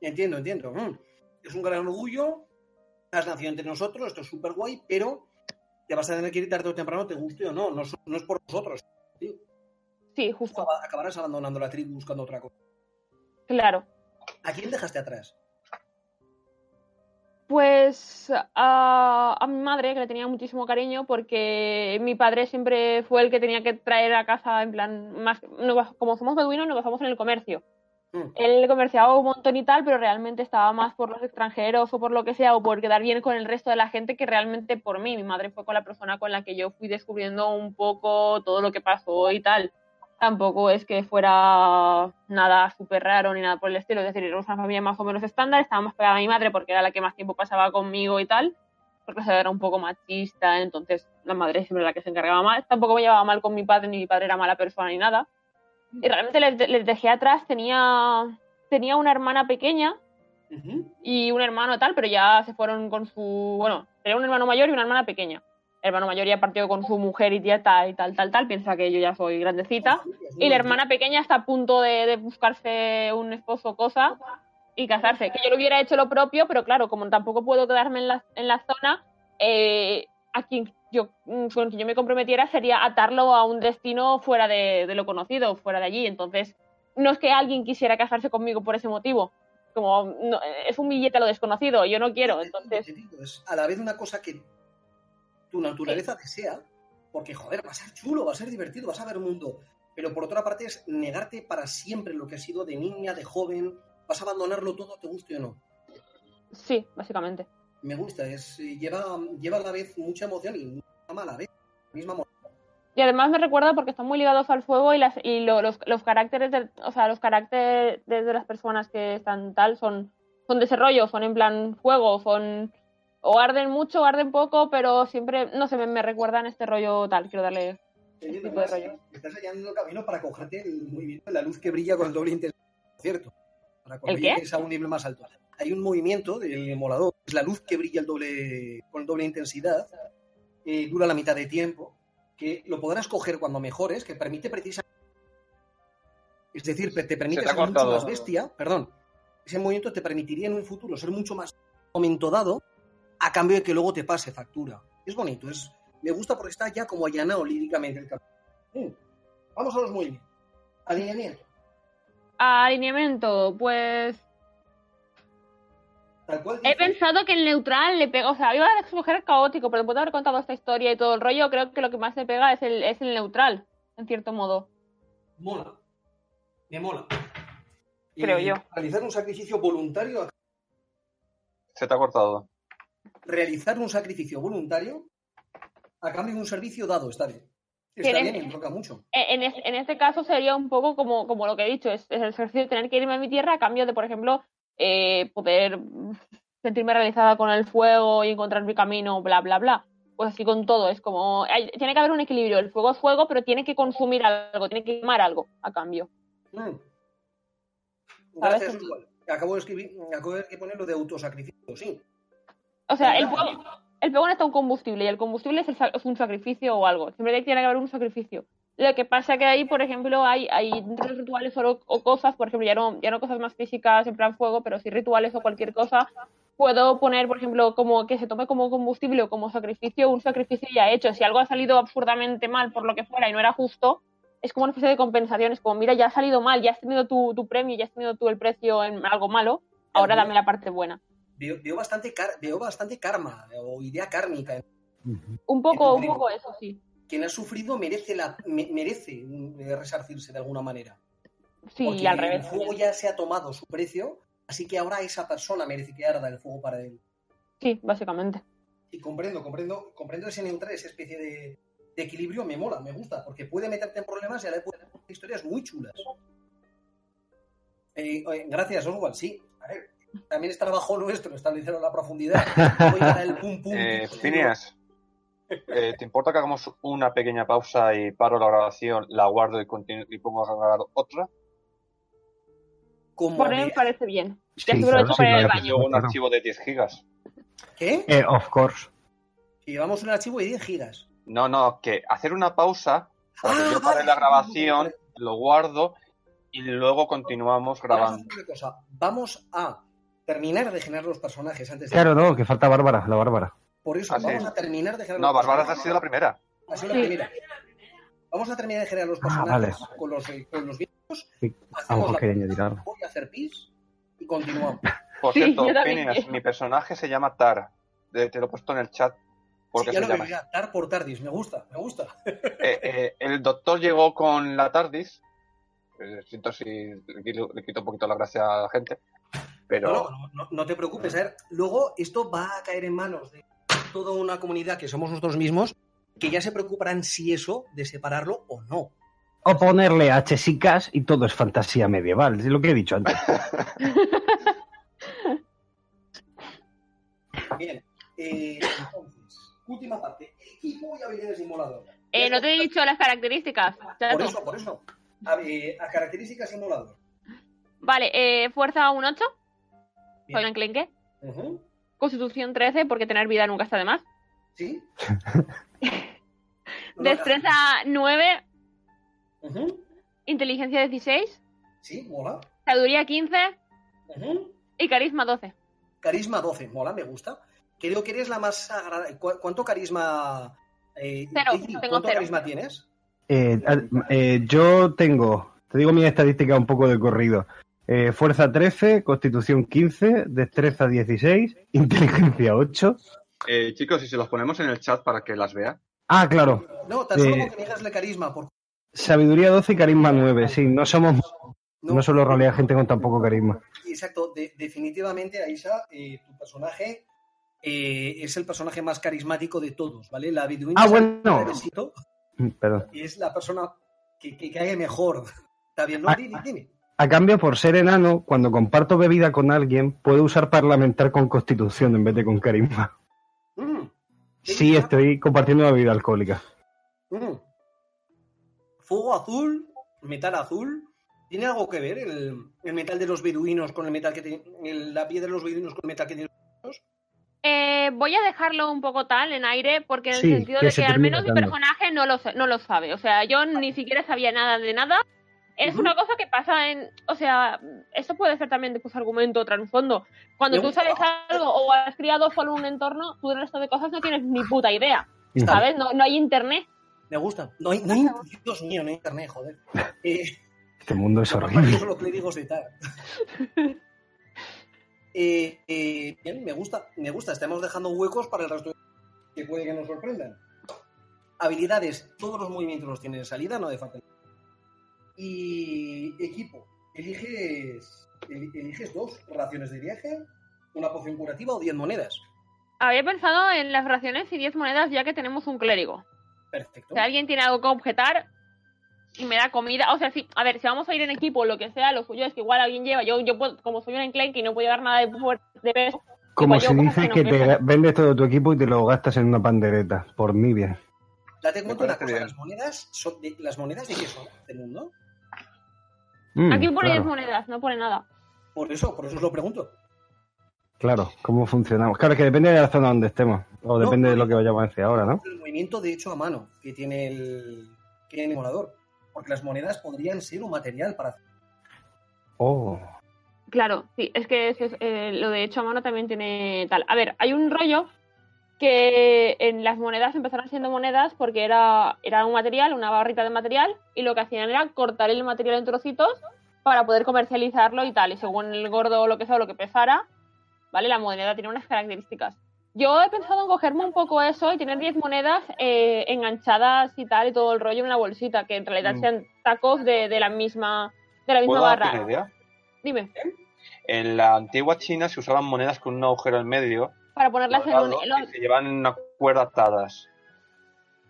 Entiendo, entiendo. Mm. Es un gran orgullo. Has nacido entre nosotros, esto es súper guay, pero te vas a tener que ir tarde o temprano, te guste o no. No, no es por nosotros. tío. Sí, justo. Acaba- Acabarás abandonando la tribu buscando otra cosa. Claro. ¿A quién dejaste atrás? Pues a, a mi madre, que le tenía muchísimo cariño, porque mi padre siempre fue el que tenía que traer a casa, en plan, más, nos- como somos beduinos, nos basamos en el comercio. Mm. Él comerciaba un montón y tal, pero realmente estaba más por los extranjeros o por lo que sea, o por quedar bien con el resto de la gente que realmente por mí. Mi madre fue con la persona con la que yo fui descubriendo un poco todo lo que pasó y tal. Tampoco es que fuera nada súper raro ni nada por el estilo. Es decir, era una familia más o menos estándar. Estaba más pegada a mi madre porque era la que más tiempo pasaba conmigo y tal. Porque se era un poco machista, entonces la madre siempre era la que se encargaba más. Tampoco me llevaba mal con mi padre, ni mi padre era mala persona ni nada. Y realmente les, les dejé atrás. Tenía, tenía una hermana pequeña y un hermano tal, pero ya se fueron con su. Bueno, tenía un hermano mayor y una hermana pequeña. Hermano mayor ya partió con su mujer y tía tal y tal, tal, tal. Piensa que yo ya soy grandecita. Y la hermana pequeña está a punto de, buscarse un esposo, cosa, y casarse. Que yo lo hubiera hecho lo propio, pero claro, como tampoco puedo quedarme en la, en la zona, eh, a quien yo, mm, con quien yo me comprometiera sería atarlo a un destino fuera de, lo conocido, fuera de allí. Entonces, no es que alguien quisiera casarse conmigo por ese motivo. Como es un billete a lo desconocido, yo no quiero. Entonces, Es a la vez una cosa que tu naturaleza desea, porque joder, va a ser chulo, va a ser divertido, vas a ver mundo. Pero por otra parte es negarte para siempre lo que has sido de niña, de joven, vas a abandonarlo todo, te guste o no. sí, básicamente. Me gusta, es lleva, lleva a la vez mucha emoción y mucha mala vez. Misma Y además me recuerda porque están muy ligados al fuego y, las, y lo- los, los caracteres, del- o sea, los caracteres de las personas que están tal son, son de ese rollo, son en plan fuego, son o arden mucho o arden poco, pero siempre, no sé, me, me recuerdan este rollo tal, quiero darle Entiendo, tipo de rollo. Estás hallando el camino para cogerte el movimiento de la luz que brilla con el doble intensidad. Cierto. Para cuando llegues a un nivel más alto. Hay un movimiento del emulador, es la luz que brilla el doble, con el doble intensidad, eh, dura la mitad de tiempo, que lo podrás coger cuando mejores, que permite precisamente. Es decir, te permite te ser mucho cortado. más bestia. Perdón. Ese movimiento te permitiría en un futuro ser mucho más momento dado, a cambio de que luego te pase factura. Es bonito, es, me gusta porque está ya como allanado líricamente el camino. Mm. Vamos a los movimientos. Alineamiento. Alineamiento, pues Tal cual. he pensado que el neutral le pega, o sea, iba a escoger caótico, pero después de haber contado esta historia y todo el rollo, creo que lo que más le pega es el, es el neutral, en cierto modo. Mola. Me mola. Creo yo. Realizar un sacrificio voluntario. Se te ha cortado. Realizar un sacrificio voluntario a cambio de un servicio dado. Está bien. Está bien me toca mucho. En, es- en este caso sería un poco como, como lo que he dicho, es, es el ejercicio de tener que irme a mi tierra a cambio de, por ejemplo, eh, poder sentirme realizada con el fuego y encontrar mi camino, bla, bla, bla. Pues así con todo, es como, hay- tiene que haber un equilibrio, el fuego es fuego, pero tiene que consumir algo, tiene que quemar algo a cambio. Mm. Gracias. Acabo de escribir, acabo de poner lo de autosacrificio, sí. O sea, el fuego, el necesita un combustible y el combustible es, el es un sacrificio o algo. Siempre tiene que haber un sacrificio. Lo que pasa es que ahí, por ejemplo, hay, hay rituales o, o cosas, por ejemplo, ya no, ya no cosas más físicas en plan fuego, pero sí rituales o cualquier cosa. Puedo poner, por ejemplo, como que se tome como combustible o como sacrificio un sacrificio ya hecho. Si algo ha salido absurdamente mal por lo que fuera y no era justo, es como una especie de compensación. Es como, mira, ya ha salido mal, ya has tenido tu, tu premio, ya has tenido tú el precio en algo malo, ahora dame la parte buena. Veo, veo bastante, car- veo bastante karma o idea kármica. Un poco, un poco eso, sí. Quien ha sufrido merece, la, me- merece mm, eh, resarcirse de alguna manera. Sí, Porque y al el revés. fuego ya se ha tomado su precio, así que ahora esa persona merece que arda el fuego para él. Sí, básicamente. Y comprendo, comprendo, comprendo ese neutral, esa especie de, de equilibrio, me mola, me gusta, porque puede meterte en problemas y a la vez puede hacer historias muy chulas. Eh, eh, gracias, Oswald, sí. A ver, también es trabajo nuestro establecer la profundidad. Voy a dar el pum pum. *laughs* Eh, Phineas, eh, ¿te importa que hagamos una pequeña pausa y paro la grabación, la guardo y, y pongo a grabar otra? Como Por veas. parece bien. Sí, Ya claro, sí, para baño. Un archivo de 10 gigas. ¿Qué? Eh, of course. Que llevamos un archivo de 10 gigas. No, no, que hacer una pausa, para que Ah, yo pare vale. la grabación, lo guardo y luego continuamos Vamos a grabando. hacer una cosa. Vamos a terminar de generar los personajes antes de... Claro, no, que falta Bárbara, la Bárbara. Por eso, Ah, sí. vamos a terminar de generar No, los Bárbara ha sido la primera. Ha sido la Sí. primera. Vamos a terminar de generar los Ah, personajes vale. con los, eh, con los vídeos. Sí, a lo Hacemos mejor la quería añadir algo. voy a hacer pis y continuamos. *laughs* Por Sí, cierto, mi personaje se llama Tar. Te te lo he puesto en el chat porque Sí, ya se lo. Tar por tardis. Me gusta, me gusta. *laughs* Eh, eh, el doctor llegó con la TARDIS. Eh, siento si le quito, le quito un poquito la gracia a la gente. Pero No, no, no, no te preocupes. A ver, luego esto va a caer en manos de toda una comunidad que somos nosotros mismos, que ya se preocuparán si eso, de separarlo o no. O ponerle H y Cas y todo es fantasía medieval, es lo que he dicho antes. *laughs* Bien. eh, entonces, última parte. Equipo y habilidades simulador. Eh, no te he dicho las características. Por eso, por eso. A, eh, a características simulador. Vale, eh, fuerza un 8, Soy un enclenque. Ujú. Constitución 13, porque tener vida nunca está de más. ¿Sí? *laughs* Destreza 9, Ujú. inteligencia 16, Sí, mola. sabiduría 15 Ujú. y carisma 12. Carisma 12, mola, me gusta. Creo que eres la más agradable. ¿Cuánto carisma? eh, Cero, Iggy, tengo ¿Cuánto cero. carisma tienes? Eh, eh, yo tengo, te digo mi estadística un poco de corrido. Eh, fuerza 13, constitución 15, destreza 16, *laughs* inteligencia 8. eh, chicos, y si los ponemos en el chat para que las vea. Ah, claro, No, tan solo Eh, que me digas el carisma. Por... sabiduría 12 y carisma 9. Sí, no somos, No, no solo realidad gente con tan poco carisma. Exacto, de- definitivamente, Aisha, eh, tu personaje eh, es el personaje más carismático de todos, ¿vale? La beduina Ah, bueno. Mm, Perdón. es la persona que, que cae mejor. Está bien, ¿no? Ah. Dime, dime. A cambio, por ser enano, cuando comparto bebida con alguien, puedo usar parlamentar con constitución en vez de con carisma. Mm. Sí, estoy compartiendo una bebida alcohólica. Mm. Fuego azul, metal azul. ¿Tiene algo que ver el, el metal de los beduinos con el metal que tiene. la piedra de los beduinos con el metal que tiene los Eh, voy a dejarlo un poco tal en aire, porque en Sí, el sentido que de se que al menos mi personaje no lo, no lo sabe. O sea, yo ni siquiera sabía nada de nada. Es una cosa que pasa en. O sea, esto puede ser también de pues, argumento o trasfondo. Cuando tú sabes algo o has criado solo un entorno, tú del resto de cosas no tienes ni puta idea. ¿Sabes? No, no hay internet. Me gusta. No hay, no hay, Dios mío, no hay internet, joder. *laughs* Eh, Este mundo es horrible. solo clérigos de Tar. *laughs* Eh, eh, bien, me gusta, me gusta. Estamos dejando huecos para el resto que puede que nos sorprendan. Habilidades, todos los movimientos los tienen en salida, no de falta. Y equipo, eliges, eli- eliges dos raciones de viaje, una poción curativa o 10 monedas. Había pensado en las raciones y 10 monedas ya que tenemos un clérigo. Perfecto. Si alguien tiene algo que objetar y me da comida, o sea, sí, a ver, si vamos a ir en equipo o lo que sea, lo suyo es que igual alguien lleva, yo, yo puedo- como soy un enclenque y no puedo llevar nada de, de peso, Como si cosas dices no que te vendes todo tu equipo y te lo gastas en una pandereta. Por mi bien. Date cuenta una parece cosa, bien. las monedas, son de, ¿las monedas de qué son? ¿Del mundo? Mm, Aquí pone 10 claro, monedas, no pone nada. Por eso, por eso os lo pregunto. claro, ¿cómo funcionamos? Claro, que depende de la zona donde estemos. O No, depende de lo que vayamos a decir ahora, ¿no? el movimiento de hecho a mano que tiene el, que tiene el emulador. Porque las monedas podrían ser un material para hacer. Oh. Claro, sí, es que es, eh, lo de hecho a mano también tiene tal. A ver, hay un rollo que en las monedas empezaron siendo monedas porque era, era un material, una barrita de material, y lo que hacían era cortar el material en trocitos para poder comercializarlo y tal. Y según el gordo o lo que sea, o lo que pesara, ¿vale? La moneda tiene unas características. Yo he pensado en cogerme un poco eso y tener 10 monedas eh, enganchadas y tal, y todo el rollo en una bolsita, que en realidad Mm. sean tacos de, de la misma, de la misma ¿Puedo darte barra. idea? Dime. En la antigua China se usaban monedas con un agujero en medio, para ponerlas en un... que se llevan una cuerda atadas.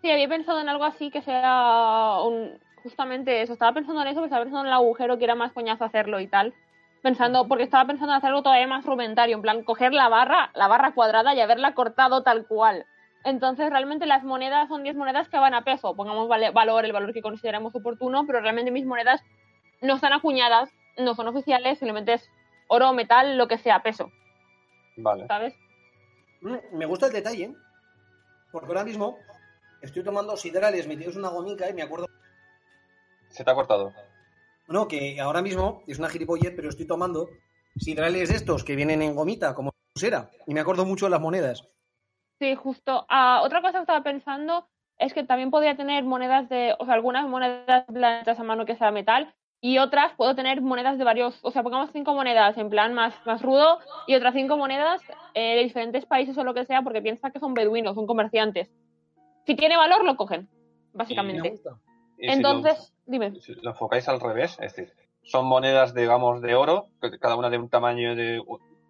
Sí, había pensado en algo así que sea un... justamente eso. Estaba pensando en eso, porque estaba pensando en el agujero que era más coñazo hacerlo y tal. Pensando, porque estaba pensando en hacer algo todavía más rudimentario, en plan coger la barra, la barra cuadrada y haberla cortado tal cual. Entonces, realmente las monedas son 10 monedas que van a peso. Pongamos vale- valor, el valor que consideremos oportuno, pero realmente mis monedas no están acuñadas, no son oficiales, simplemente es oro, metal, lo que sea, peso, Vale. ¿sabes? Mm, Me gusta el detalle, porque ahora mismo estoy tomando siderales metidos en una gomica y me acuerdo. Se te ha cortado. No, que ahora mismo es una gilipollez, pero estoy tomando siderales de estos que vienen en gomita, como pulsera, y me acuerdo mucho de las monedas. Sí, justo. Ah, otra cosa que estaba pensando es que también podría tener monedas de, o sea, algunas monedas blancas a mano que sea metal y otras puedo tener monedas de varios, o sea, pongamos cinco monedas en plan más, más rudo y otras cinco monedas eh, de diferentes países o lo que sea porque piensa que son beduinos, son comerciantes. Si tiene valor, lo cogen, Me básicamente. si Entonces, dime. lo, si lo enfocáis al revés, es decir, son monedas, digamos, de oro, que cada una de un tamaño de,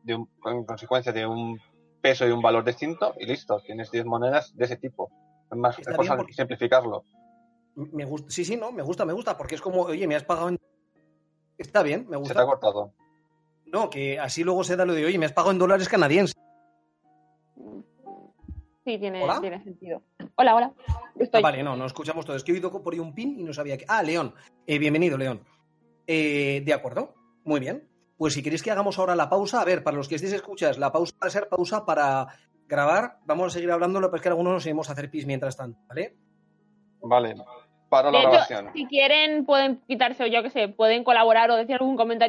de un, en consecuencia de un peso y un valor distinto, y listo, tienes 10 monedas de ese tipo. Es más, es cosa porque- simplificarlo. Me gusta. Sí, sí, no, me gusta, me gusta, porque es como, oye, me has pagado en. Está bien, me Se te ha gusta. cortado. No, que así luego se da lo de, oye, me has pagado en dólares canadienses. Sí, tiene, ¿Hola? tiene sentido. Hola, hola. Estoy. Ah, vale, no, no escuchamos todo. Es que he oído por ahí un pin y no sabía que. Ah, León. Eh, bienvenido, León. Eh, de acuerdo, muy bien. Pues si queréis que hagamos ahora la pausa, a ver, para los que estéis escuchas, la pausa va a ser pausa para grabar. Vamos a seguir hablando, pero es que algunos nos iremos a hacer pis mientras tanto, ¿vale? Vale, paro la De hecho, grabación. si quieren, pueden quitarse, o yo qué sé, pueden colaborar o decir algún comentario